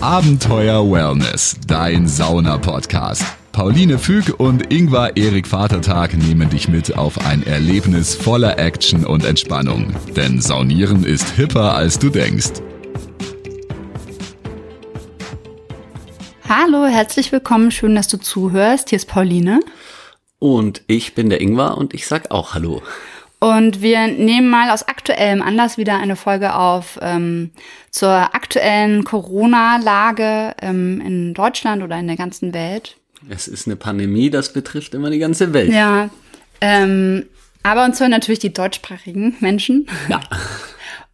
Abenteuer Wellness, dein Sauna-Podcast. Pauline Füg und Ingvar Erik Vatertag nehmen dich mit auf ein Erlebnis voller Action und Entspannung. Denn Saunieren ist hipper, als du denkst. Hallo, herzlich willkommen, schön, dass du zuhörst. Hier ist Pauline. Und ich bin der Ingvar und ich sag auch Hallo. Und wir nehmen mal aus aktuellem Anlass wieder eine Folge auf ähm, zur aktuellen Corona-Lage ähm, in Deutschland oder in der ganzen Welt. Es ist eine Pandemie, das betrifft immer die ganze Welt. Ja, ähm, aber uns hören natürlich die deutschsprachigen Menschen. Ja.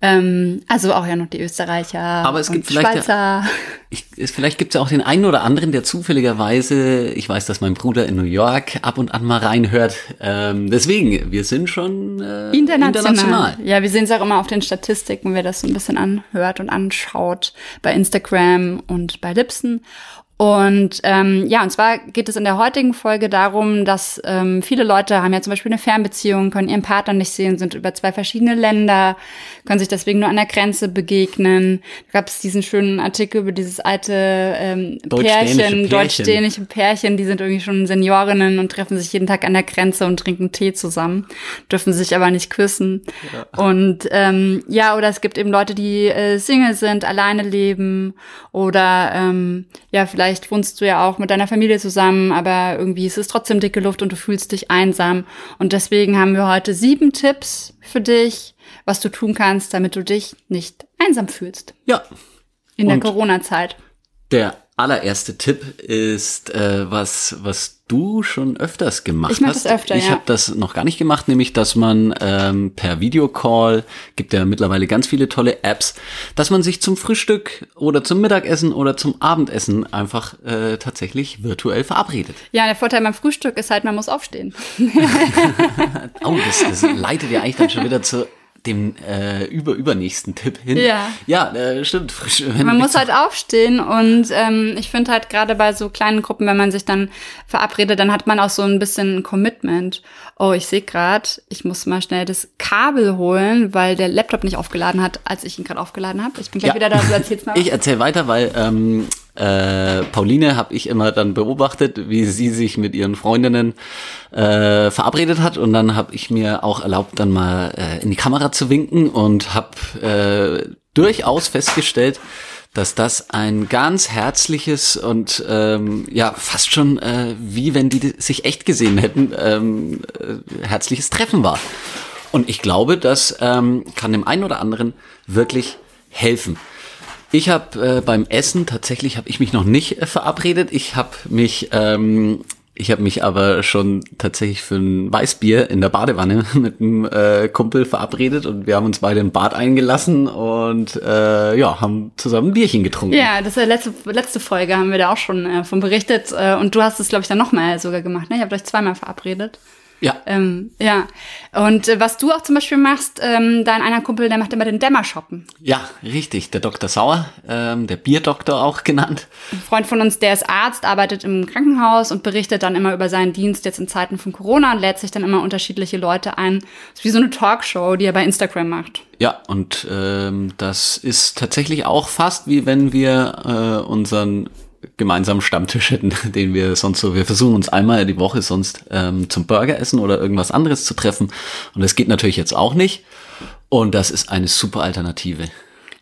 ähm, also auch ja noch die Österreicher Aber es und gibt vielleicht Schweizer. Ja, ich, es, vielleicht gibt es ja auch den einen oder anderen, der zufälligerweise, ich weiß, dass mein Bruder in New York ab und an mal reinhört. Ähm, deswegen, wir sind schon äh, International. international. Ja, wir sehen es auch immer auf den Statistiken, wer das so ein bisschen anhört und anschaut bei Instagram und bei Lipsen. Und ähm, ja, und zwar geht es in der heutigen Folge darum, dass ähm, viele Leute haben ja zum Beispiel eine Fernbeziehung, können ihren Partner nicht sehen, sind über zwei verschiedene Länder, können sich deswegen nur an der Grenze begegnen. Da gab es diesen schönen Artikel über dieses alte ähm, Deutsch-dänische Pärchen, Pärchen. deutsch-dänische Pärchen, die sind irgendwie schon Seniorinnen und treffen sich jeden Tag an der Grenze und trinken Tee zusammen, dürfen sich aber nicht küssen. Und ähm, ja, oder es gibt eben Leute, die äh, Single sind, alleine leben oder ähm, ja, vielleicht wohnst du ja auch mit deiner Familie zusammen, aber irgendwie ist es trotzdem dicke Luft und du fühlst dich einsam. Und deswegen haben wir heute sieben Tipps für dich, was du tun kannst, damit du dich nicht einsam fühlst Ja. in der Und- Corona-Zeit. Der allererste Tipp ist äh, was, was du schon öfters gemacht Ich mach hast. das öfter, ich ja. habe das noch gar nicht gemacht, nämlich dass man ähm, per Videocall, gibt ja mittlerweile ganz viele tolle Apps, dass man sich zum Frühstück oder zum Mittagessen oder zum Abendessen einfach äh, tatsächlich virtuell verabredet. Ja, der Vorteil beim Frühstück ist halt, man muss aufstehen. Oh, das, das leitet ja eigentlich dann schon wieder zu dem äh, über übernächsten Tipp hin. Ja. Ja, äh, stimmt. Frisch, Man muss halt aufstehen und ähm, ich finde halt gerade bei so kleinen Gruppen, wenn man sich dann verabredet, dann hat man auch so ein bisschen ein Commitment. Oh, ich sehe gerade, ich muss mal schnell das Kabel holen, weil der Laptop nicht aufgeladen hat, als ich ihn gerade aufgeladen habe. Ich bin gleich Ja. wieder da, du erzählst mal. Ich erzähle weiter, weil ähm, äh, Pauline habe ich immer dann beobachtet, wie sie sich mit ihren Freundinnen äh, verabredet hat und dann habe ich mir auch erlaubt, dann mal äh, in die Kamera zu winken und habe äh, durchaus festgestellt, dass das ein ganz herzliches und ähm, ja fast schon äh, wie wenn die sich echt gesehen hätten ähm, äh, herzliches Treffen war. Und ich glaube, das ähm, kann dem einen oder anderen wirklich helfen. Ich habe äh, beim Essen tatsächlich habe ich mich noch nicht äh, verabredet. Ich habe mich ähm, ich habe mich aber schon tatsächlich für ein Weißbier in der Badewanne mit einem äh, Kumpel verabredet und wir haben uns beide im Bad eingelassen und äh, ja haben zusammen ein Bierchen getrunken. ja, das ist ja letzte, letzte Folge, haben wir da auch schon äh, von berichtet. Äh, und du hast es, glaube ich, dann nochmal sogar gemacht. Ne? Ich habe euch zweimal verabredet. Ja. Ähm, ja. Und äh, was du auch zum Beispiel machst, ähm, dein einer Kumpel, der macht immer den Dämmershoppen. Ja, richtig. Der Dr. Sauer, ähm, der Bierdoktor auch genannt. Ein Freund von uns, der ist Arzt, arbeitet im Krankenhaus und berichtet dann immer über seinen Dienst jetzt in Zeiten von Corona und lädt sich dann immer unterschiedliche Leute ein. Das ist wie so eine Talkshow, die er bei Instagram macht. Ja, und ähm, das ist tatsächlich auch fast wie wenn wir äh, unseren gemeinsamen Stammtisch hätten, den wir sonst so, wir versuchen uns einmal die Woche sonst ähm, zum Burger essen oder irgendwas anderes zu treffen. Und das geht natürlich jetzt auch nicht. Und das ist eine super Alternative.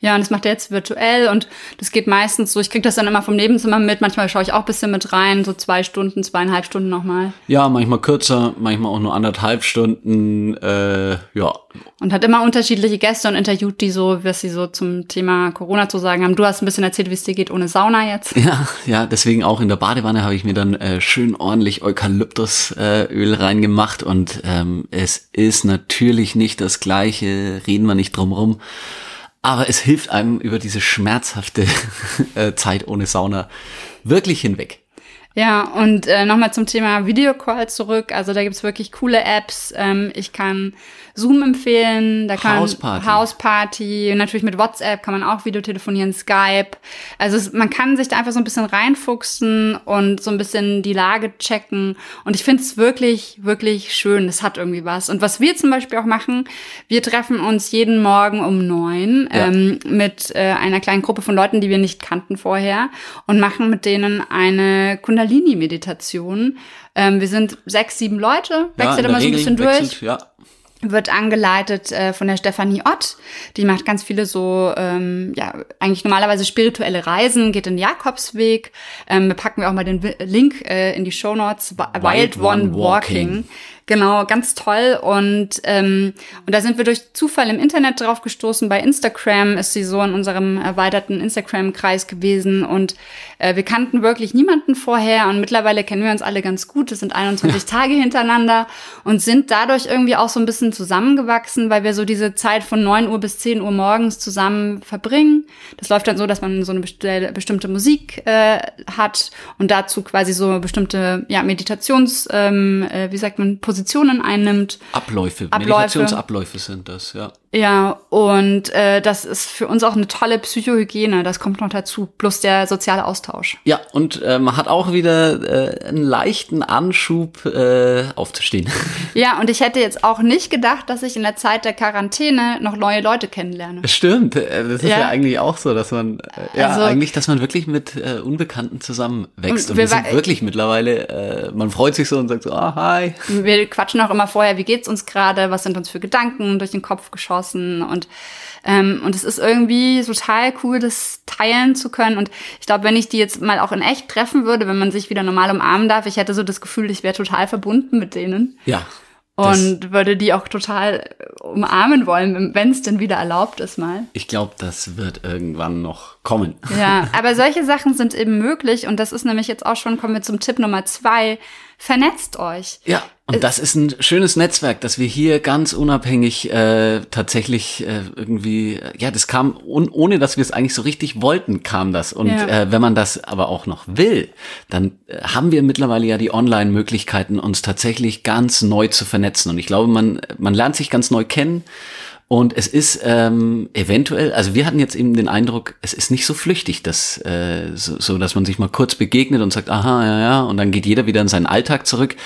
Ja, und das macht er jetzt virtuell und das geht meistens so. Ich krieg das dann immer vom Nebenzimmer mit. Manchmal schaue ich auch ein bisschen mit rein, so zwei Stunden, zweieinhalb Stunden nochmal. Ja, manchmal kürzer, manchmal auch nur anderthalb Stunden. Äh, ja, Und hat immer unterschiedliche Gäste und interviewt die so, was sie so zum Thema Corona zu sagen haben. Du hast ein bisschen erzählt, wie es dir geht ohne Sauna jetzt. Ja, ja, deswegen auch in der Badewanne habe ich mir dann äh, schön ordentlich Eukalyptusöl äh, reingemacht und ähm, es ist natürlich nicht das gleiche, reden wir nicht drum rum, aber es hilft einem über diese schmerzhafte äh, Zeit ohne Sauna wirklich hinweg. Ja, und äh, nochmal zum Thema Videocall zurück. Also da gibt's wirklich coole Apps. Ähm, ich kann Zoom empfehlen, da kann Hausparty. Hausparty, natürlich mit WhatsApp kann man auch Videotelefonieren, Skype. Also es, man kann sich da einfach so ein bisschen reinfuchsen und so ein bisschen die Lage checken. Und ich finde es wirklich, wirklich schön. Es hat irgendwie was. Und was wir zum Beispiel auch machen, wir treffen uns jeden Morgen um neun Ja. ähm, mit äh, einer kleinen Gruppe von Leuten, die wir nicht kannten vorher und machen mit denen eine Kundalini-Meditation. Ähm, wir sind sechs, sieben Leute, Ja, wechselt der immer so ein bisschen durch wechselt, Ja. wird angeleitet äh, von der Stefanie Ott. Die macht ganz viele so, ähm, ja, eigentlich normalerweise spirituelle Reisen, geht den Jakobsweg. Ähm, packen wir auch mal den Link äh, in die Show Notes. Wild, Wild One One Walking. Walking. Genau, ganz toll. Und, ähm, und da sind wir durch Zufall im Internet drauf gestoßen. Bei Instagram ist sie so in unserem erweiterten Instagram-Kreis gewesen. Und äh, wir kannten wirklich niemanden vorher. Und mittlerweile kennen wir uns alle ganz gut. Es sind 21 Tage hintereinander und sind dadurch irgendwie auch so ein bisschen zusammengewachsen, weil wir so diese Zeit von 9 Uhr bis 10 Uhr morgens zusammen verbringen. Das läuft dann so, dass man so eine besti- bestimmte Musik äh, hat und dazu quasi so bestimmte ja, Meditations, ähm, äh, wie sagt man, Positionen einnimmt. Abläufe, Abläufe. Meditationsabläufe sind das, ja. Ja, und äh, das ist für uns auch eine tolle Psychohygiene. Das kommt noch dazu, plus der soziale Austausch. Ja, und äh, man hat auch wieder äh, einen leichten Anschub äh, aufzustehen. Ja, und ich hätte jetzt auch nicht gedacht, dass ich in der Zeit der Quarantäne noch neue Leute kennenlerne. Stimmt, äh, das ist ja, Ja. eigentlich auch so, dass man äh, ja Also- eigentlich, dass man wirklich mit äh, Unbekannten zusammenwächst. Und Und, wir wir sind wirklich mittlerweile, äh, man freut sich so und sagt so, ah, hi. Wir quatschen auch immer vorher, wie geht's uns gerade, was sind uns für Gedanken durch den Kopf geschossen und ähm, und es ist irgendwie total cool, das teilen zu können. Und ich glaube, wenn ich die jetzt mal auch in echt treffen würde, wenn man sich wieder normal umarmen darf, ich hätte so das Gefühl, ich wäre total verbunden mit denen Ja. und würde die auch total umarmen wollen, wenn es denn wieder erlaubt ist mal. Ich glaube, das wird irgendwann noch kommen. Ja, aber solche Sachen sind eben möglich und das ist nämlich jetzt auch schon, kommen wir zum Tipp Nummer zwei, vernetzt euch. Ja, und das ist ein schönes Netzwerk, dass wir hier ganz unabhängig äh, tatsächlich äh, irgendwie, ja, das kam, un, ohne dass wir es eigentlich so richtig wollten, kam das. Und Ja. äh, wenn man das aber auch noch will, dann äh, haben wir mittlerweile ja die Online-Möglichkeiten, uns tatsächlich ganz neu zu vernetzen. Und ich glaube, man, man lernt sich ganz neu kennen. Und es ist ähm, eventuell, also wir hatten jetzt eben den Eindruck, es ist nicht so flüchtig, dass, äh, so, so, dass man sich mal kurz begegnet und sagt, aha, ja, ja, und dann geht jeder wieder in seinen Alltag zurück,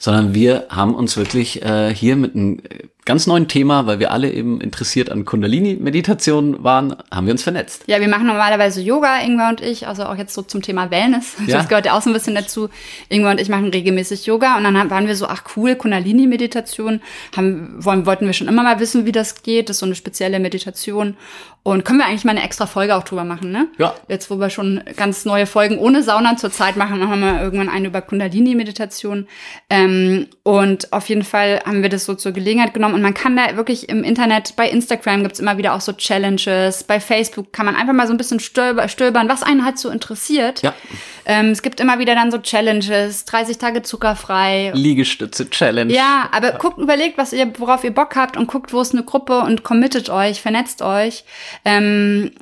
sondern wir haben uns wirklich äh, hier mit einem äh, ganz neuen Thema, weil wir alle eben interessiert an Kundalini-Meditation waren, haben wir uns vernetzt. Ja, wir machen normalerweise Yoga, Ingwer und ich, also auch jetzt so zum Thema Wellness. Ja. Das gehört ja auch so ein bisschen dazu. Ingwer und ich machen regelmäßig Yoga und dann waren wir so, ach cool, Kundalini-Meditation. Wollten wir schon immer mal wissen, wie das geht. Das ist so eine spezielle Meditation. Und können wir eigentlich mal eine extra Folge auch drüber machen, ne? Ja. Jetzt, wo wir schon ganz neue Folgen ohne Sauna zurzeit machen, machen wir mal irgendwann eine über Kundalini-Meditation. Ähm, und auf jeden Fall haben wir das so zur Gelegenheit genommen. Und man kann da wirklich im Internet, bei Instagram gibt's immer wieder auch so Challenges, bei Facebook kann man einfach mal so ein bisschen stöber, stöbern, was einen halt so interessiert. Ja. Ähm, es gibt immer wieder dann so Challenges, 30 Tage zuckerfrei. Liegestütze-Challenge. Ja, aber guckt, überlegt, was ihr, worauf ihr Bock habt und guckt, wo ist eine Gruppe und committet euch, vernetzt euch. Ähm,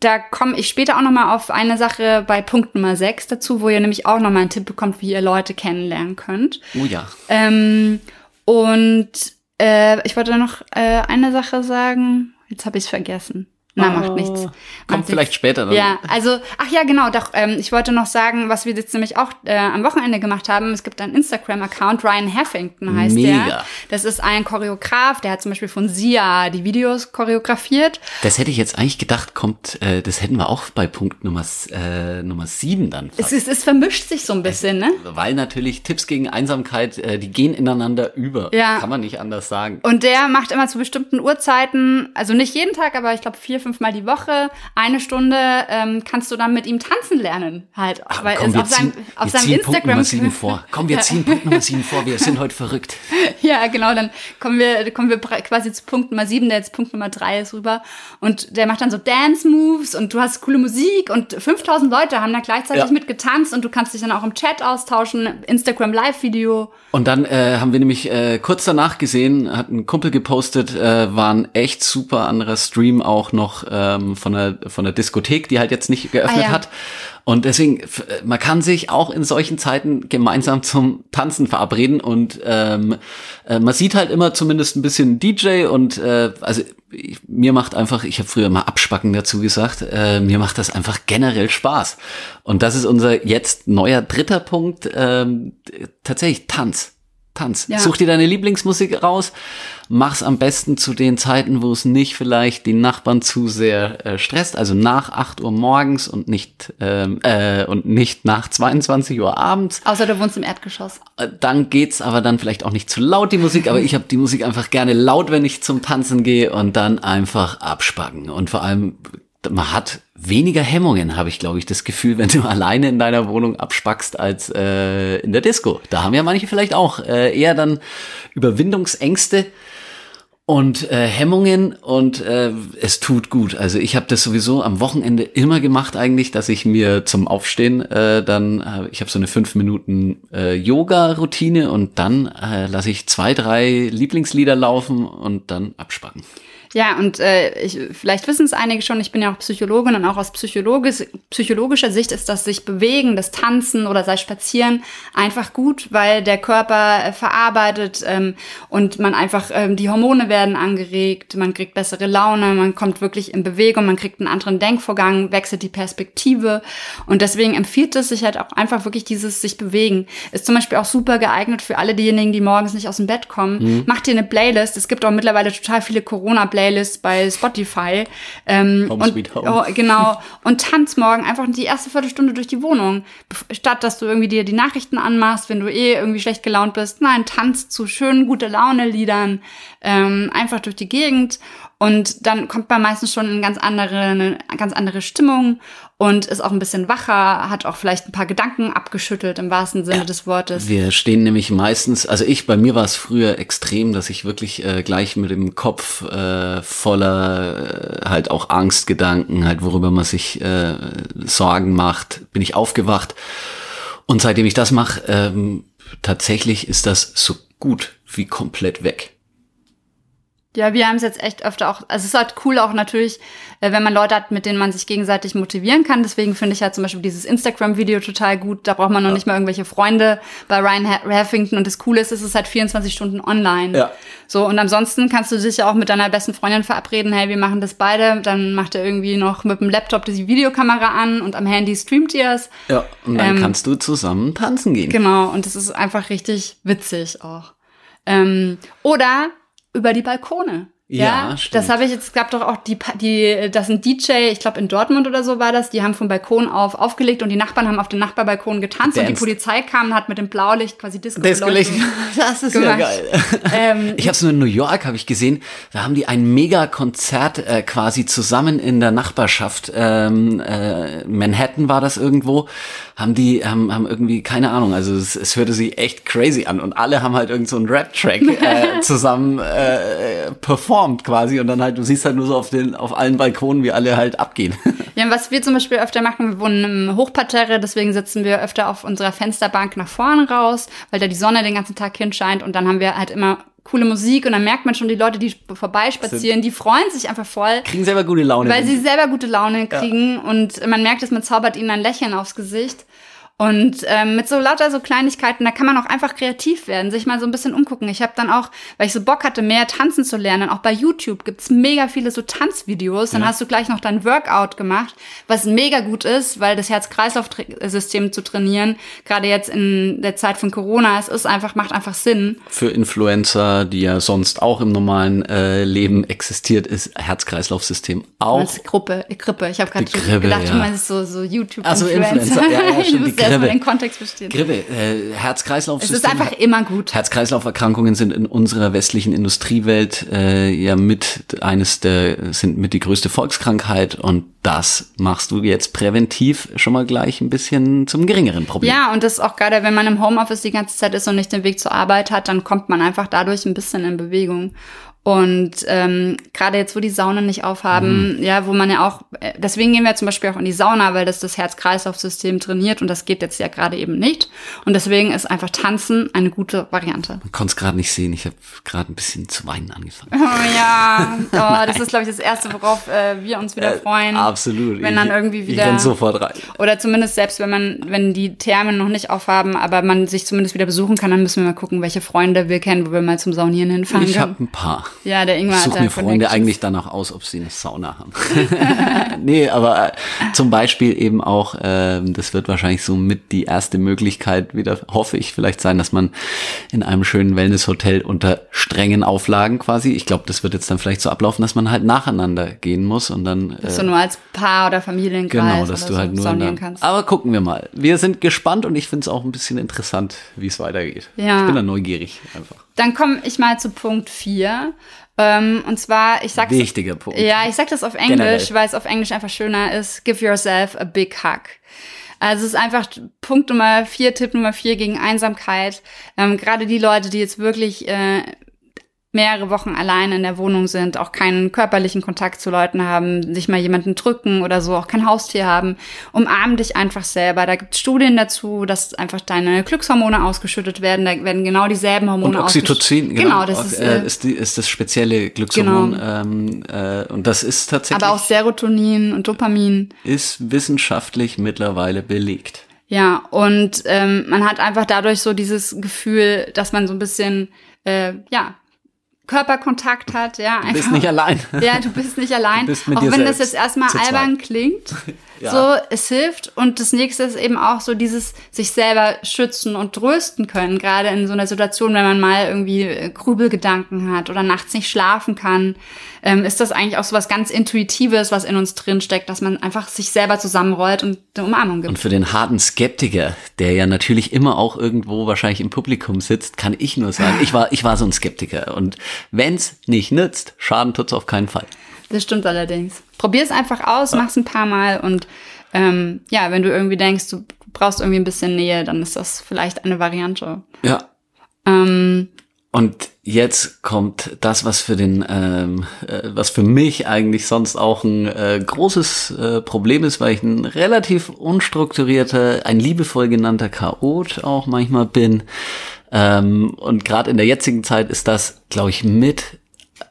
da komme ich später auch noch mal auf eine Sache bei Punkt Nummer 6 dazu, wo ihr nämlich auch noch mal einen Tipp bekommt, wie ihr Leute kennenlernen könnt. Oh ja. Ähm, und äh, ich wollte noch äh, eine Sache sagen. Jetzt habe ich es vergessen. Na, macht nichts. Kommt Macht vielleicht nichts. später dann. Ja, also, ach ja, genau, doch, ähm, ich wollte noch sagen, was wir jetzt nämlich auch äh, am Wochenende gemacht haben. Es gibt einen Instagram-Account, Ryan Heffington heißt Mega. der. Das ist ein Choreograf, der hat zum Beispiel von Sia die Videos choreografiert. Das hätte ich jetzt eigentlich gedacht, kommt, äh, das hätten wir auch bei Punkt Nummer, äh, Nummer sieben dann Es, es, es vermischt sich so ein bisschen, ne? Weil natürlich Tipps gegen Einsamkeit, äh, die gehen ineinander über. Ja. Kann man nicht anders sagen. Und der macht immer zu bestimmten Uhrzeiten, also nicht jeden Tag, aber ich glaube vier, fünf Mal die Woche, eine Stunde ähm, kannst du dann mit ihm tanzen lernen. Halt. Weil Komm, es wir auf seinem, ziehen, auf wir seinem ziehen Punkt Instagram. Nummer sieben vor. Komm, wir ziehen Punkt Nummer sieben vor. Wir sind heute verrückt. Ja, genau, dann kommen wir, kommen wir quasi zu Punkt Nummer sieben, der jetzt Punkt Nummer drei ist rüber. Und der macht dann so Dance-Moves und du hast coole Musik und 5000 Leute haben da gleichzeitig Ja. mit getanzt und du kannst dich dann auch im Chat austauschen, Instagram Live-Video. Und dann äh, haben wir nämlich äh, kurz danach gesehen, hat ein Kumpel gepostet, äh, war ein echt super anderer Stream auch noch noch ähm, von der von der Diskothek, die halt jetzt nicht geöffnet ah, ja. hat. Und deswegen, man kann sich auch in solchen Zeiten gemeinsam zum Tanzen verabreden und ähm, äh, man sieht halt immer zumindest ein bisschen DJ und äh, also ich, mir macht einfach, ich habe früher mal Abspacken dazu gesagt, äh, mir macht das einfach generell Spaß. Und das ist unser jetzt neuer dritter Punkt, ähm, tatsächlich Tanz. Tanz. Ja. Such dir deine Lieblingsmusik raus, mach's am besten zu den Zeiten, wo es nicht vielleicht die Nachbarn zu sehr äh, stresst, also nach 8 Uhr morgens und nicht ähm, äh, und nicht nach 22 Uhr abends. Außer du wohnst im Erdgeschoss. Äh, dann geht's aber dann vielleicht auch nicht zu laut die Musik, aber ich habe die Musik einfach gerne laut, wenn ich zum Tanzen gehe und dann einfach abspacken und vor allem man hat weniger Hemmungen, habe ich, glaube ich, das Gefühl, wenn du alleine in deiner Wohnung abspackst als äh, in der Disco. Da haben ja manche vielleicht auch äh, eher dann Überwindungsängste und äh, Hemmungen und äh, es tut gut. Also ich habe das sowieso am Wochenende immer gemacht eigentlich, dass ich mir zum Aufstehen äh, dann, äh, ich habe so eine fünf Minuten äh, Yoga-Routine und dann äh, lasse ich zwei, drei Lieblingslieder laufen und dann abspacken. Ja, und äh, ich, vielleicht wissen es einige schon, ich bin ja auch Psychologin und auch aus psychologisch, psychologischer Sicht ist das sich bewegen, das Tanzen oder sei Spazieren einfach gut, weil der Körper äh, verarbeitet ähm, und man einfach, ähm, die Hormone werden angeregt, man kriegt bessere Laune, man kommt wirklich in Bewegung, man kriegt einen anderen Denkvorgang, wechselt die Perspektive und deswegen empfiehlt es sich halt auch einfach wirklich dieses sich bewegen. Ist zum Beispiel auch super geeignet für alle diejenigen, die morgens nicht aus dem Bett kommen. Mhm. Macht dir eine Playlist. Es gibt auch mittlerweile total viele Corona-Playlists Playlist bei Spotify. Ähm, home und, home. Oh, genau. Und tanz morgen einfach die erste Viertelstunde durch die Wohnung. Statt dass du irgendwie dir die Nachrichten anmachst, wenn du eh irgendwie schlecht gelaunt bist. Nein, tanz zu schönen, gute Laune-Liedern. Ähm, einfach durch die Gegend. Und dann kommt man meistens schon in ganz andere, eine ganz andere Stimmung und ist auch ein bisschen wacher, hat auch vielleicht ein paar Gedanken abgeschüttelt im wahrsten Sinne ja, des Wortes. Wir stehen nämlich meistens, also ich, bei mir war es früher extrem, dass ich wirklich äh, gleich mit dem Kopf äh, voller äh, halt auch Angstgedanken, halt worüber man sich äh, Sorgen macht, bin ich aufgewacht. Und seitdem ich das mache, ähm, tatsächlich ist das so gut wie komplett weg. Ja, wir haben es jetzt echt öfter auch, also es ist halt cool auch natürlich, äh, wenn man Leute hat, mit denen man sich gegenseitig motivieren kann. Deswegen finde ich halt zum Beispiel dieses Instagram-Video total gut. Da braucht man noch ja. nicht mal irgendwelche Freunde bei Ryan Huffington. Und das Coole ist, es ist halt 24 Stunden online. Ja. So, und ansonsten kannst du dich ja auch mit deiner besten Freundin verabreden, hey, wir machen das beide. Dann macht er irgendwie noch mit dem Laptop die Videokamera an und am Handy streamt ihr es. Ja, und dann ähm, kannst du zusammen tanzen gehen. Genau, und das ist einfach richtig witzig auch. Ähm, oder über die Balkone. Ja, ja das habe ich jetzt, es gab doch auch die, die, das sind DJ, ich glaube in Dortmund oder so war das, die haben vom Balkon auf aufgelegt und die Nachbarn haben auf den Nachbarbalkon getanzt Dance. und die Polizei kam und hat mit dem Blaulicht quasi Disco Disco-Licht. Das ist gemacht. ja geil. Ähm, ich habe es nur in New York, habe ich gesehen, da haben die ein Mega-Konzert äh, quasi zusammen in der Nachbarschaft, ähm, äh, Manhattan war das irgendwo, haben die, haben, haben irgendwie, keine Ahnung, also es, es hörte sich echt crazy an und alle haben halt irgend so einen Rap-Track äh, zusammen äh, performt quasi und dann halt, du siehst halt nur so auf den, auf allen Balkonen, wie alle halt abgehen. Ja, was wir zum Beispiel öfter machen, wir wohnen im Hochparterre, deswegen sitzen wir öfter auf unserer Fensterbank nach vorne raus, weil da die Sonne den ganzen Tag hinscheint und dann haben wir halt immer coole Musik und dann merkt man schon die Leute, die vorbeispazieren, die freuen sich einfach voll. Kriegen selber gute Laune. Weil sie selber gute Laune kriegen ja. und man merkt, dass man zaubert ihnen ein Lächeln aufs Gesicht. Und ähm, mit so lauter so Kleinigkeiten, da kann man auch einfach kreativ werden, sich mal so ein bisschen umgucken. Ich habe dann auch, weil ich so Bock hatte, mehr tanzen zu lernen, auch bei YouTube gibt's mega viele so Tanzvideos. Dann ja. hast du gleich noch dein Workout gemacht, was mega gut ist, weil das Herz-Kreislauf-System zu trainieren, gerade jetzt in der Zeit von Corona, es ist einfach, macht einfach Sinn. Für Influencer, die ja sonst auch im normalen äh, Leben existiert, ist Herz-Kreislauf-System auch. Als Gruppe, Grippe. Ich habe gerade gedacht, ja. du meinst so, so YouTube-Influencer. Also Influencer, ja, ja, stimmt, erstmal den Kontext verstehen. Grippe, äh, Herz-Kreislauf. Es ist einfach immer gut. Herz-Kreislauf-Erkrankungen sind in unserer westlichen Industriewelt äh, ja mit eines der sind mit die größte Volkskrankheit und das machst du jetzt präventiv schon mal gleich ein bisschen zum geringeren Problem. Ja, und das ist auch gerade, wenn man im Homeoffice die ganze Zeit ist und nicht den Weg zur Arbeit hat, dann kommt man einfach dadurch ein bisschen in Bewegung. Und ähm, gerade jetzt, wo die Saunen nicht aufhaben, mhm. ja, wo man ja auch, äh, deswegen gehen wir zum Beispiel auch in die Sauna, weil das das Herz-Kreislauf-System trainiert und das geht jetzt ja gerade eben nicht. Und deswegen ist einfach Tanzen eine gute Variante. Man konnte es gerade nicht sehen, ich habe gerade ein bisschen zu weinen angefangen. Oh ja, oh, das ist, glaube ich, das Erste, worauf äh, wir uns wieder äh, freuen. Äh, absolut. Wenn dann irgendwie wieder. Ich renn sofort rein. Oder zumindest selbst, wenn man, wenn die Thermen noch nicht aufhaben, aber man sich zumindest wieder besuchen kann, dann müssen wir mal gucken, welche Freunde wir kennen, wo wir mal zum Saunieren hinfahren Ich habe ein paar. Ja, der Ingwer ich suche mir Freunde eigentlich danach aus, ob sie eine Sauna haben. nee, aber äh, zum Beispiel eben auch, äh, das wird wahrscheinlich so mit die erste Möglichkeit wieder, hoffe ich, vielleicht sein, dass man in einem schönen Wellnesshotel unter strengen Auflagen quasi, ich glaube, das wird jetzt dann vielleicht so ablaufen, dass man halt nacheinander gehen muss und dann. Äh, dass du nur als Paar oder Familienkreis genau, dass du so halt nur dann, kannst. Aber gucken wir mal. Wir sind gespannt und ich finde es auch ein bisschen interessant, wie es weitergeht. Ja. Ich bin da neugierig einfach. Dann komme ich mal zu Punkt 4. Ähm, und zwar, ich sag's. Wichtiger Punkt. Ja, ich sag das auf Englisch, weil es auf Englisch einfach schöner ist. Give yourself a big hug. Also es ist einfach Punkt Nummer vier, Tipp Nummer vier gegen Einsamkeit. Ähm, Gerade die Leute, die jetzt wirklich äh, mehrere Wochen allein in der Wohnung sind, auch keinen körperlichen Kontakt zu Leuten haben, sich mal jemanden drücken oder so, auch kein Haustier haben, umarm dich einfach selber. Da gibt es Studien dazu, dass einfach deine Glückshormone ausgeschüttet werden. Da werden genau dieselben Hormone Und Oxytocin, genau. genau das ist, äh, ist, die, ist, das spezielle Glückshormon. Genau. Ähm, äh, und das ist tatsächlich. Aber auch Serotonin und Dopamin. Ist wissenschaftlich mittlerweile belegt. Ja, und ähm, man hat einfach dadurch so dieses Gefühl, dass man so ein bisschen, äh, ja, Körperkontakt hat, ja. Einfach, du bist nicht allein. Ja, du bist nicht allein. Bist auch wenn selbst. das jetzt erstmal albern klingt. Ja. So, es hilft. Und das nächste ist eben auch so dieses sich selber schützen und trösten können. Gerade in so einer Situation, wenn man mal irgendwie äh, Grübelgedanken hat oder nachts nicht schlafen kann, ähm, ist das eigentlich auch so was ganz Intuitives, was in uns drin steckt, dass man einfach sich selber zusammenrollt und eine Umarmung gibt. Und für den harten Skeptiker, der ja natürlich immer auch irgendwo wahrscheinlich im Publikum sitzt, kann ich nur sagen, ich war, ich war so ein Skeptiker. Und wenn's nicht nützt, Schaden tut's auf keinen Fall. Das stimmt allerdings. Probier es einfach aus, ja. mach's ein paar Mal und ähm, ja, wenn du irgendwie denkst, du brauchst irgendwie ein bisschen Nähe, dann ist das vielleicht eine Variante. Ja. Ähm, und jetzt kommt das, was für den, ähm, äh, was für mich eigentlich sonst auch ein äh, großes äh, Problem ist, weil ich ein relativ unstrukturierter, ein liebevoll genannter Chaot auch manchmal bin. Ähm, und gerade in der jetzigen Zeit ist das, glaube ich, mit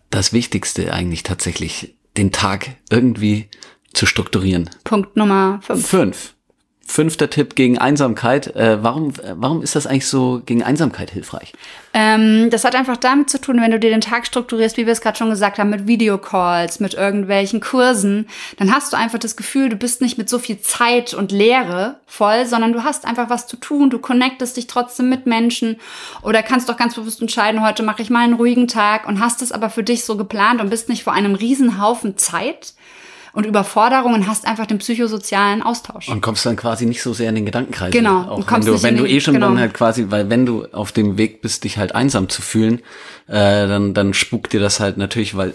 das Wichtigste eigentlich tatsächlich, den Tag irgendwie zu strukturieren. Punkt Nummer fünf. Fünf. Fünfter Tipp gegen Einsamkeit. Äh, warum, warum ist das eigentlich so gegen Einsamkeit hilfreich? Ähm, das hat einfach damit zu tun, wenn du dir den Tag strukturierst, wie wir es gerade schon gesagt haben, mit Videocalls, mit irgendwelchen Kursen, dann hast du einfach das Gefühl, du bist nicht mit so viel Zeit und Leere voll, sondern du hast einfach was zu tun, du connectest dich trotzdem mit Menschen oder kannst doch ganz bewusst entscheiden, heute mache ich mal einen ruhigen Tag und hast es aber für dich so geplant und bist nicht vor einem Riesenhaufen Zeit und Überforderung und hast einfach den psychosozialen Austausch. Und kommst dann quasi nicht so sehr in den Gedankenkreis. Genau. Auch wenn du, wenn du eh schon genau. dann halt quasi, weil wenn du auf dem Weg bist, dich halt einsam zu fühlen, äh, dann, dann spukt dir das halt natürlich, weil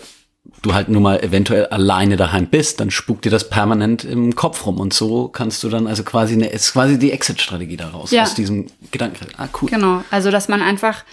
du halt nur mal eventuell alleine daheim bist, dann spukt dir das permanent im Kopf rum und so kannst du dann also quasi eine, ist quasi die Exit-Strategie daraus ja. aus diesem Gedanken. Ah, cool. Genau, also dass man einfach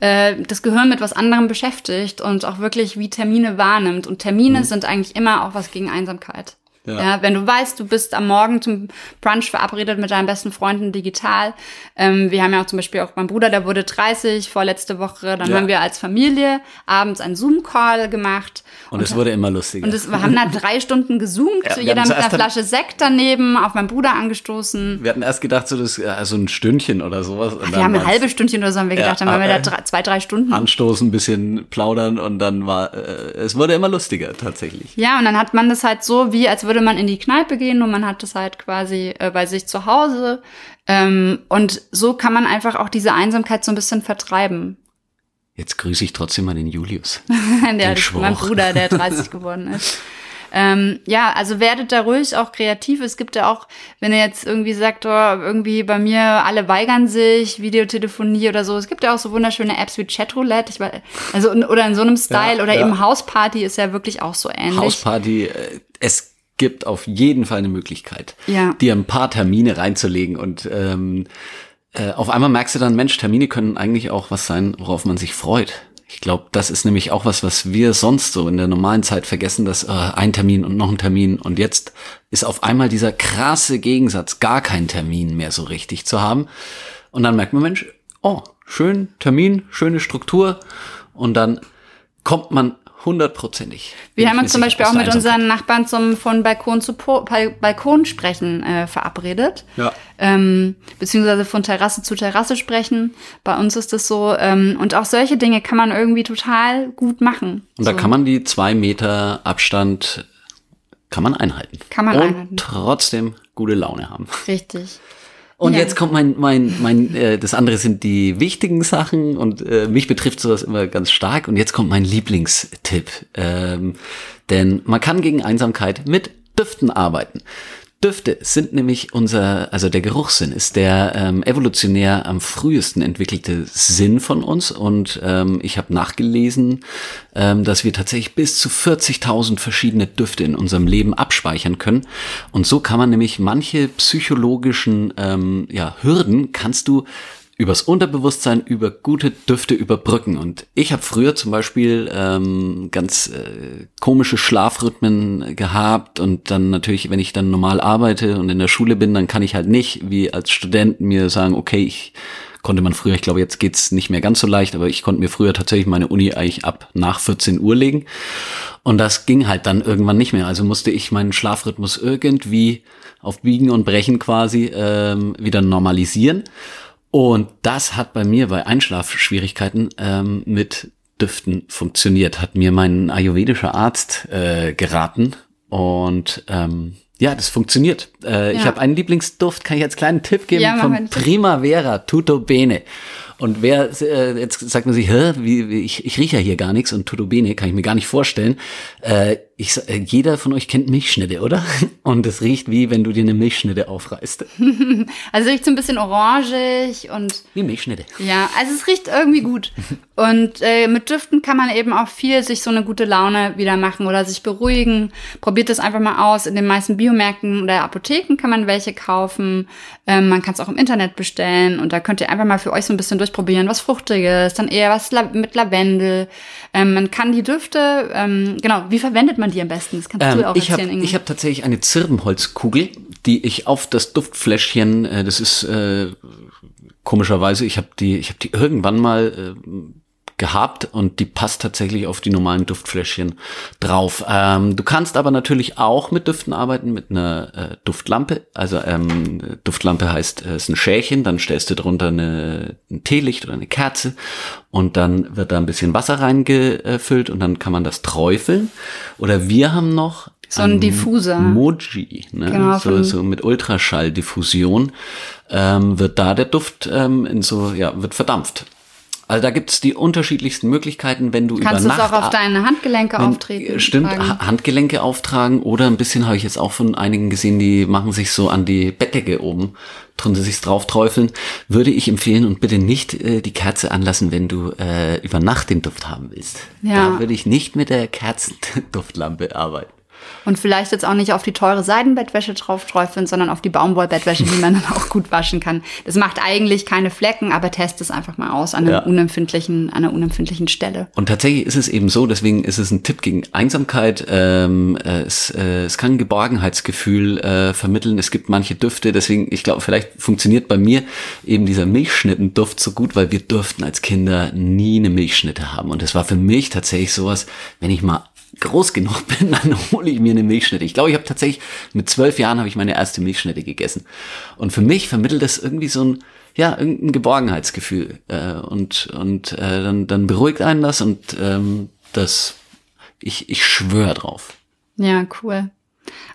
äh, das Gehirn mit was anderem beschäftigt und auch wirklich wie Termine wahrnimmt. Und Termine mhm. sind eigentlich immer auch was gegen Einsamkeit. Ja. ja. wenn du weißt, du bist am Morgen zum Brunch verabredet mit deinen besten Freunden digital. Ähm, wir haben ja auch zum Beispiel auch mein Bruder, der wurde 30 vorletzte Woche. Dann ja. haben wir als Familie abends einen Zoom-Call gemacht. Und, es wurde immer lustiger. Und es, wir haben da drei Stunden gezoomt, ja, jeder mit einer Flasche Sekt daneben, auf meinen Bruder angestoßen. Wir hatten erst gedacht, so das, also ein Stündchen oder sowas. Ach, wir haben ein halbes Stündchen oder so haben wir gedacht, dann waren wir da drei, zwei, drei Stunden. Anstoßen, ein bisschen plaudern und dann war, äh, es wurde immer lustiger tatsächlich. Ja, und dann hat man das halt so, wie als würde würde man in die Kneipe gehen und man hat das halt quasi äh, bei sich zu Hause. Ähm, und so kann man einfach auch diese Einsamkeit so ein bisschen vertreiben. Jetzt grüße ich trotzdem mal den Julius. der, den mein Bruder, der 30 geworden ist. Ähm, ja, also werdet da ruhig auch kreativ. Es gibt ja auch, wenn ihr jetzt irgendwie sagt, oh, irgendwie bei mir alle weigern sich, Videotelefonie oder so. Es gibt ja auch so wunderschöne Apps wie Chatroulette. Ich weiß, also oder in so einem Style ja, oder ja. eben Hausparty ist ja wirklich auch so ähnlich. Hausparty, äh, es gibt auf jeden Fall eine Möglichkeit, ja. dir ein paar Termine reinzulegen und ähm, äh, auf einmal merkst du dann, Mensch, Termine können eigentlich auch was sein, worauf man sich freut. Ich glaube, das ist nämlich auch was, was wir sonst so in der normalen Zeit vergessen, dass äh, ein Termin und noch ein Termin und jetzt ist auf einmal dieser krasse Gegensatz, gar keinen Termin mehr so richtig zu haben. Und dann merkt man, Mensch, oh, schön, Termin, schöne Struktur und dann kommt man hundertprozentig. Wir haben uns zum Beispiel auch mit unseren Nachbarn zum von Balkon zu po Balkon sprechen äh, verabredet. Ja. Ähm, beziehungsweise von Terrasse zu Terrasse sprechen. Bei uns ist das so. Ähm, und auch solche Dinge kann man irgendwie total gut machen. Und so. da kann man die zwei Meter Abstand kann man einhalten. Kann man und einhalten. trotzdem gute Laune haben. Richtig. Und Ja. jetzt kommt mein, mein, mein, äh, das andere sind die wichtigen Sachen und äh, mich betrifft sowas immer ganz stark. Und jetzt kommt mein Lieblingstipp. Ähm, denn man kann gegen Einsamkeit mit Düften arbeiten. Düfte sind nämlich unser, also der Geruchssinn ist der ähm, evolutionär am frühesten entwickelte Sinn von uns. Und ähm, ich habe nachgelesen, ähm, dass wir tatsächlich bis zu 40.000 verschiedene Düfte in unserem Leben abspeichern können. Und so kann man nämlich manche psychologischen ähm, ja, Hürden kannst du übers Unterbewusstsein über gute Düfte überbrücken. Und ich habe früher zum Beispiel ähm, ganz äh, komische Schlafrhythmen gehabt und dann natürlich, wenn ich dann normal arbeite und in der Schule bin, dann kann ich halt nicht wie als Student mir sagen, okay, ich konnte man früher, ich glaube, jetzt geht's nicht mehr ganz so leicht, aber ich konnte mir früher tatsächlich meine Uni eigentlich ab nach 14 Uhr legen. Und das ging halt dann irgendwann nicht mehr. Also musste ich meinen Schlafrhythmus irgendwie auf Biegen und Brechen quasi ähm, wieder normalisieren. Und das hat bei mir bei Einschlafschwierigkeiten ähm, mit Düften funktioniert, hat mir mein ayurvedischer Arzt äh, geraten. Und ähm, ja, das funktioniert. Äh, Ich Ja. habe einen Lieblingsduft, kann ich jetzt kleinen Tipp geben, Ja, Tipp. Primavera Tutto Bene. Und wer, äh, jetzt sagt man sich, hä, wie, wie, ich, ich rieche ja hier gar nichts und Tutto Bene kann ich mir gar nicht vorstellen. Äh, ich, äh, jeder von euch kennt Milchschnitte, oder? Und es riecht wie, wenn du dir eine Milchschnitte aufreißt. Also riecht so ein bisschen orangig und Wie Milchschnitte. ja, also es riecht irgendwie gut. Und äh, mit Düften kann man eben auch viel sich so eine gute Laune wieder machen oder sich beruhigen. Probiert das einfach mal aus. In den meisten Biomärkten oder Apotheken kann man welche kaufen. Ähm, man kann es auch im Internet bestellen und da könnt ihr einfach mal für euch so ein bisschen durchprobieren, was Fruchtiges, dann eher was mit Lavendel. Ähm, man kann die Düfte, ähm, genau, wie verwendet man die am besten? Das kannst Ähm, du auch ich habe erzählen, Inge. ich hab tatsächlich eine Zirbenholzkugel, die ich auf das Duftfläschchen, äh, das ist äh, komischerweise, ich habe die, ich habe die irgendwann mal äh, gehabt und die passt tatsächlich auf die normalen Duftfläschchen drauf. Ähm, du kannst aber natürlich auch mit Düften arbeiten, mit einer äh, Duftlampe. Also ähm, Duftlampe heißt, äh, ist ein Schälchen, dann stellst du drunter eine, ein Teelicht oder eine Kerze und dann wird da ein bisschen Wasser reingefüllt und dann kann man das träufeln. Oder wir haben noch So ein Diffuser. Moji, ne? Genau, so, so mit Ultraschalldiffusion ähm, wird da der Duft ähm, in so, ja, wird verdampft. Also da gibt's die unterschiedlichsten Möglichkeiten, wenn du Kannst über du es Nacht auch auf deine Handgelenke wenn- auftreten? Stimmt, tragen? Ha- Handgelenke auftragen oder ein bisschen habe ich jetzt auch von einigen gesehen, die machen sich so an die Bettdecke oben, drunter sich's drauf träufeln. Würde ich empfehlen und bitte nicht äh, die Kerze anlassen, wenn du äh, über Nacht den Duft haben willst. Ja. Da würde ich nicht mit der Kerzenduftlampe arbeiten. Und vielleicht jetzt auch nicht auf die teure Seidenbettwäsche drauf träufeln, sondern auf die Baumwollbettwäsche, die man dann auch gut waschen kann. Das macht eigentlich keine Flecken, aber test es einfach mal aus an, Ja. unempfindlichen, an einer unempfindlichen Stelle. Und tatsächlich ist es eben so, deswegen ist es ein Tipp gegen Einsamkeit. Ähm, äh, es, äh, es kann ein Geborgenheitsgefühl äh, vermitteln. Es gibt manche Düfte, deswegen, ich glaube, vielleicht funktioniert bei mir eben dieser Milchschnittenduft so gut, weil wir durften als Kinder nie eine Milchschnitte haben. Und das war für mich tatsächlich sowas, wenn ich mal groß genug bin, dann hole ich mir eine Milchschnitte. Ich glaube, ich habe tatsächlich mit zwölf Jahren habe ich meine erste Milchschnitte gegessen. Und für mich vermittelt das irgendwie so ein ja, irgendein Geborgenheitsgefühl. Äh, und und äh, dann, dann beruhigt einen das und ähm, das, ich, ich schwöre drauf. Ja, cool.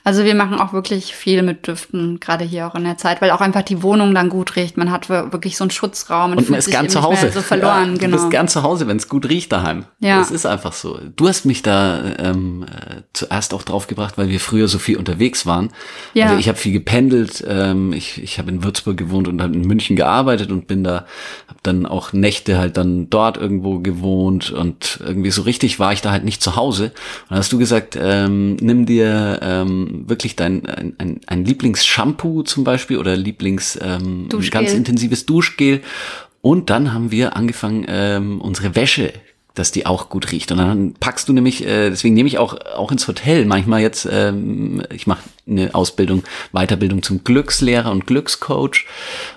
Also wir machen auch wirklich viel mit Düften, gerade hier auch in der Zeit, weil auch einfach die Wohnung dann gut riecht. Man hat wir- wirklich so einen Schutzraum Und man fühlt ist gern zu Hause. So verloren, ja, genau. Du bist gern zu Hause, wenn es gut riecht daheim. Ja. Das ist einfach so. Du hast mich da ähm, äh, zuerst auch drauf gebracht, weil wir früher so viel unterwegs waren. Ja. Also ich habe viel gependelt. Ähm, ich ich habe in Würzburg gewohnt und habe in München gearbeitet und bin da, habe dann auch Nächte halt dann dort irgendwo gewohnt und irgendwie so richtig war ich da halt nicht zu Hause. Und dann hast du gesagt, ähm, nimm dir ähm, wirklich dein ein, ein, ein Lieblingsshampoo zum Beispiel oder Lieblings ähm, Duschgel. ganz intensives Duschgel. Und dann haben wir angefangen, ähm, unsere Wäsche dass die auch gut riecht. Und dann packst du nämlich, äh, deswegen nehme ich auch auch ins Hotel manchmal jetzt, ähm, ich mache eine Ausbildung, Weiterbildung zum Glückslehrer und Glückscoach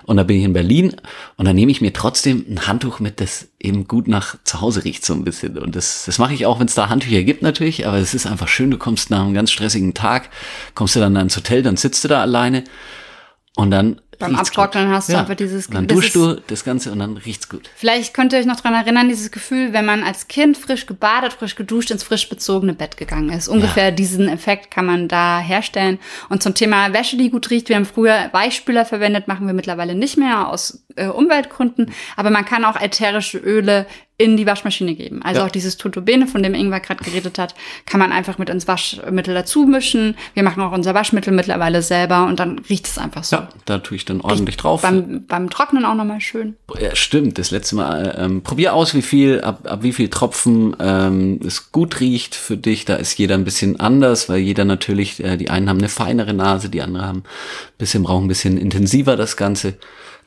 und da bin ich in Berlin und dann nehme ich mir trotzdem ein Handtuch mit, das eben gut nach zu Hause riecht so ein bisschen. Und das, das mache ich auch, wenn es da Handtücher gibt natürlich, aber es ist einfach schön, du kommst nach einem ganz stressigen Tag, kommst du dann ins Hotel, dann sitzt du da alleine und dann beim Abtrocknen hast du ja. einfach dieses Dann duschst du das Ganze und dann riecht's gut. Vielleicht könnt ihr euch noch dran erinnern, dieses Gefühl, wenn man als Kind frisch gebadet, frisch geduscht ins frisch bezogene Bett gegangen ist. Ungefähr ja. diesen Effekt kann man da herstellen. Und zum Thema Wäsche, die gut riecht, wir haben früher Weichspüler verwendet, machen wir mittlerweile nicht mehr aus äh, Umweltgründen. Aber man kann auch ätherische Öle in die Waschmaschine geben. Also ja. auch dieses Tutobene, von dem Ingwer gerade geredet hat, kann man einfach mit ins Waschmittel dazu mischen. Wir machen auch unser Waschmittel mittlerweile selber und dann riecht es einfach so. Ja, da tue ich dann ordentlich riecht drauf. Beim, beim Trocknen auch nochmal schön. Ja, stimmt. Das letzte Mal, ähm, probier aus, wie viel, ab, ab wie viel Tropfen ähm, es gut riecht für dich. Da ist jeder ein bisschen anders, weil jeder natürlich, äh, die einen haben eine feinere Nase, die anderen haben ein bisschen, brauchen ein bisschen intensiver das Ganze.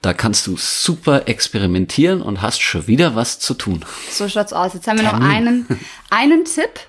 Da kannst du super experimentieren und hast schon wieder was zu tun. So schaut's aus. Jetzt haben wir noch einen, einen Tipp.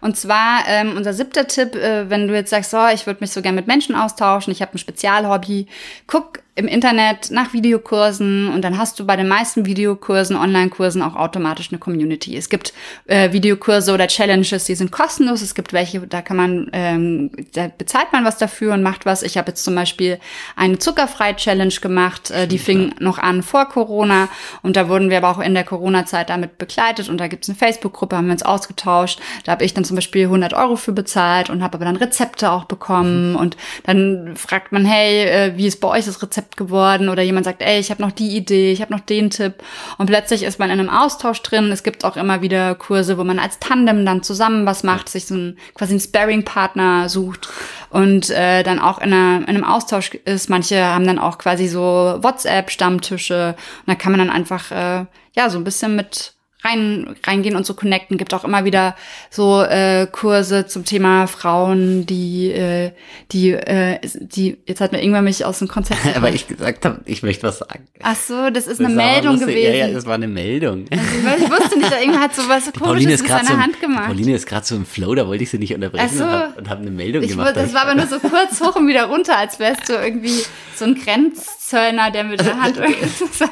Und zwar ähm, unser siebter Tipp, äh, wenn du jetzt sagst, so, ich würde mich so gern mit Menschen austauschen, ich habe ein Spezialhobby, guck im Internet nach Videokursen und dann hast du bei den meisten Videokursen, Online-Kursen auch automatisch eine Community. Es gibt äh, Videokurse oder Challenges, die sind kostenlos. Es gibt welche, da kann man, ähm, da bezahlt man was dafür und macht was. Ich habe jetzt zum Beispiel eine Zuckerfrei-Challenge gemacht, äh, die fing noch an vor Corona und da wurden wir aber auch in der Corona-Zeit damit begleitet und da gibt's eine Facebook-Gruppe, haben wir uns ausgetauscht. Da habe ich dann zum Beispiel 100 Euro für bezahlt und habe aber dann Rezepte auch bekommen mhm. und dann fragt man, hey, äh, wie ist bei euch das Rezept geworden oder jemand sagt, ey, ich habe noch die Idee, ich habe noch den Tipp und plötzlich ist man in einem Austausch drin. Es gibt auch immer wieder Kurse, wo man als Tandem dann zusammen was macht, sich so ein quasi einen Sparring-Partner sucht und äh, dann auch in, einer, in einem Austausch ist. Manche haben dann auch quasi so WhatsApp-Stammtische und da kann man dann einfach äh, ja so ein bisschen mit rein, reingehen und so connecten. Gibt auch immer wieder so äh, Kurse zum Thema Frauen, die, äh, die, äh, die, jetzt hat mir irgendwann mich aus dem Konzept. Aber ich gesagt habe, ich möchte was sagen. Ach so, das ist das eine Meldung lustig. gewesen. Ja, ja, das war eine Meldung. Also, ich wusste nicht, irgendwer hat so was Komisches mit seiner so, Hand gemacht. Pauline ist gerade so im Flow, da wollte ich sie nicht unterbrechen so, und habe hab eine Meldung gemacht. Das war aber nur so kurz hoch und wieder runter, als wärst du irgendwie so ein Grenzzöllner, der mit der Hand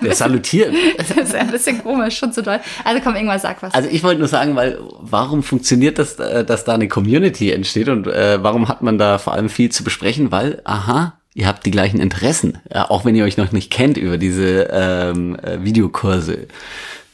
Der salutiert. Das ist ein bisschen komisch, schon zu doll. Also komm, irgendwas sag was. Also ich wollte nur sagen, weil warum funktioniert das, äh, dass da eine Community entsteht und äh, warum hat man da vor allem viel zu besprechen? Weil, aha, ihr habt die gleichen Interessen, äh, auch wenn ihr euch noch nicht kennt über diese ähm, äh, Videokurse.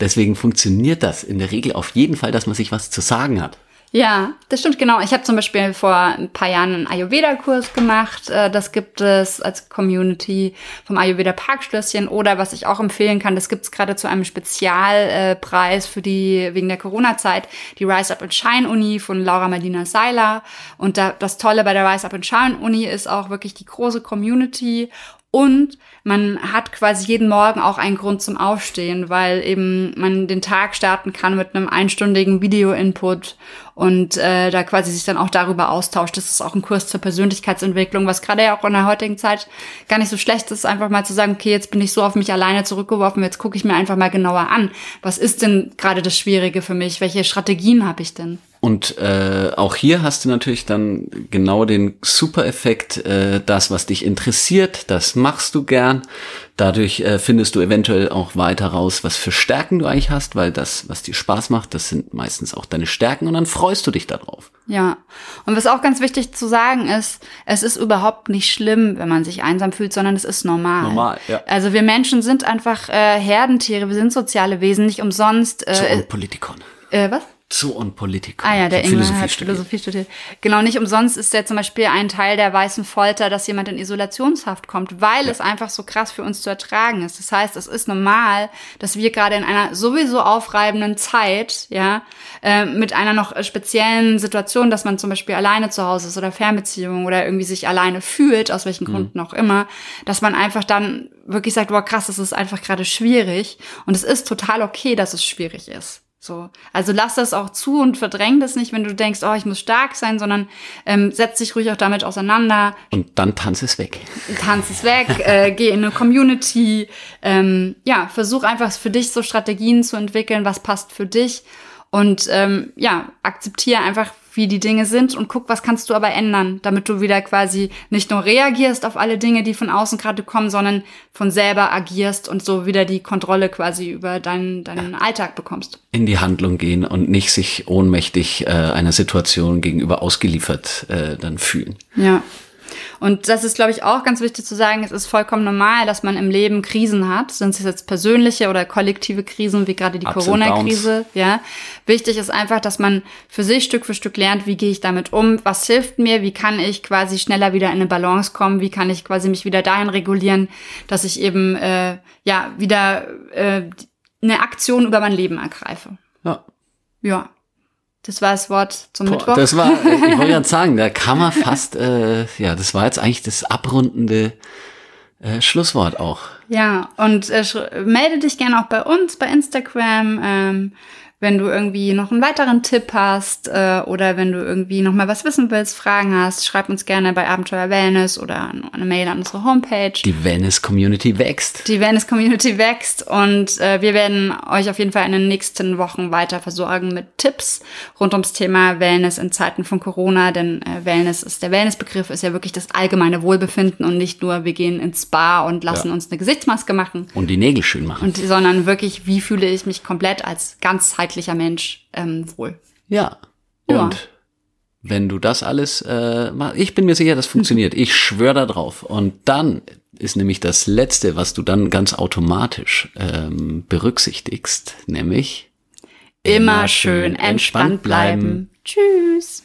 Deswegen funktioniert das in der Regel auf jeden Fall, dass man sich was zu sagen hat. Ja, das stimmt genau. Ich habe zum Beispiel vor ein paar Jahren einen Ayurveda-Kurs gemacht. Äh, das gibt es als Community vom Ayurveda Parkschlösschen. Oder was ich auch empfehlen kann, das gibt es gerade zu einem Spezialpreis für die wegen der Corona-Zeit, die Rise Up and Shine Uni von Laura Marlina Seiler. Und da, das Tolle bei der Rise Up and Shine Uni ist auch wirklich die große Community und man hat quasi jeden Morgen auch einen Grund zum Aufstehen, weil eben man den Tag starten kann mit einem einstündigen Video-Input und äh, da quasi sich dann auch darüber austauscht. Das ist auch ein Kurs zur Persönlichkeitsentwicklung, was gerade ja auch in der heutigen Zeit gar nicht so schlecht ist, einfach mal zu sagen, okay, jetzt bin ich so auf mich alleine zurückgeworfen, jetzt gucke ich mir einfach mal genauer an. Was ist denn gerade das Schwierige für mich? Welche Strategien habe ich denn? Und äh, auch hier hast du natürlich dann genau den Super-Effekt, äh, das, was dich interessiert, das machst du gern. Dadurch äh, findest du eventuell auch weiter raus, was für Stärken du eigentlich hast, weil das, was dir Spaß macht, das sind meistens auch deine Stärken und dann freust du dich darauf. Ja, und was auch ganz wichtig zu sagen ist, es ist überhaupt nicht schlimm, wenn man sich einsam fühlt, sondern es ist normal. Normal, ja. Also wir Menschen sind einfach äh, Herdentiere, wir sind soziale Wesen, nicht umsonst. Äh, Zu Politikon. Äh, was? Zoo und. Ah ja, der Ingwer Philosophie hat studiert. Philosophie studiert. Genau, nicht umsonst ist der zum Beispiel ein Teil der weißen Folter, dass jemand in Isolationshaft kommt, weil ja. es einfach so krass für uns zu ertragen ist. Das heißt, es ist normal, dass wir gerade in einer sowieso aufreibenden Zeit, ja, äh, mit einer noch speziellen Situation, dass man zum Beispiel alleine zu Hause ist oder Fernbeziehung oder irgendwie sich alleine fühlt, aus welchen mhm. Gründen auch immer, dass man einfach dann wirklich sagt, boah krass, das ist einfach gerade schwierig. Und es ist total okay, dass es schwierig ist. So, also lass das auch zu und verdräng das nicht, wenn du denkst, oh, ich muss stark sein, sondern ähm, setz dich ruhig auch damit auseinander. Und dann tanz es weg. Tanz es weg, äh, geh in eine Community. Ähm, ja, versuch einfach für dich so Strategien zu entwickeln, was passt für dich. Und ähm, ja, akzeptiere einfach, wie die Dinge sind und guck, was kannst du aber ändern, damit du wieder quasi nicht nur reagierst auf alle Dinge, die von außen gerade kommen, sondern von selber agierst und so wieder die Kontrolle quasi über deinen, deinen Alltag bekommst. In die Handlung gehen und nicht sich ohnmächtig äh, einer Situation gegenüber ausgeliefert äh, dann fühlen. Ja. Und das ist, glaube ich, auch ganz wichtig zu sagen, es ist vollkommen normal, dass man im Leben Krisen hat, sind es jetzt persönliche oder kollektive Krisen, wie gerade die Corona-Krise. Ja. Wichtig ist einfach, dass man für sich Stück für Stück lernt, wie gehe ich damit um, was hilft mir, wie kann ich quasi schneller wieder in eine Balance kommen, wie kann ich quasi mich wieder dahin regulieren, dass ich eben äh, ja wieder äh, eine Aktion über mein Leben ergreife. Ja. Ja. Das war das Wort zum Boah, Mittwoch. Das war, ich wollte gerade sagen, da kann man fast, äh, ja, das war jetzt eigentlich das abrundende äh, Schlusswort auch. Ja, und äh, melde dich gerne auch bei uns bei Instagram. Ähm, wenn du irgendwie noch einen weiteren Tipp hast äh, oder wenn du irgendwie noch mal was wissen willst, Fragen hast, schreib uns gerne bei Abenteuer Wellness oder eine Mail an unsere Homepage. Die Wellness Community wächst. Die Wellness Community wächst und äh, wir werden euch auf jeden Fall in den nächsten Wochen weiter versorgen mit Tipps rund ums Thema Wellness in Zeiten von Corona, denn äh, Wellness ist der Wellnessbegriff ist ja wirklich das allgemeine Wohlbefinden und nicht nur wir gehen ins Spa und lassen ja. uns eine Gesichtsmaske machen und die Nägel schön machen, und, sondern wirklich wie fühle ich mich komplett als ganzheitlich ganzheitlicher Mensch ähm, wohl. Ja. ja. Und wenn du das alles äh, machst, ich bin mir sicher, das funktioniert. Ich schwöre da drauf. Und dann ist nämlich das Letzte, was du dann ganz automatisch ähm, berücksichtigst, nämlich immer schön entspannt bleiben. Tschüss.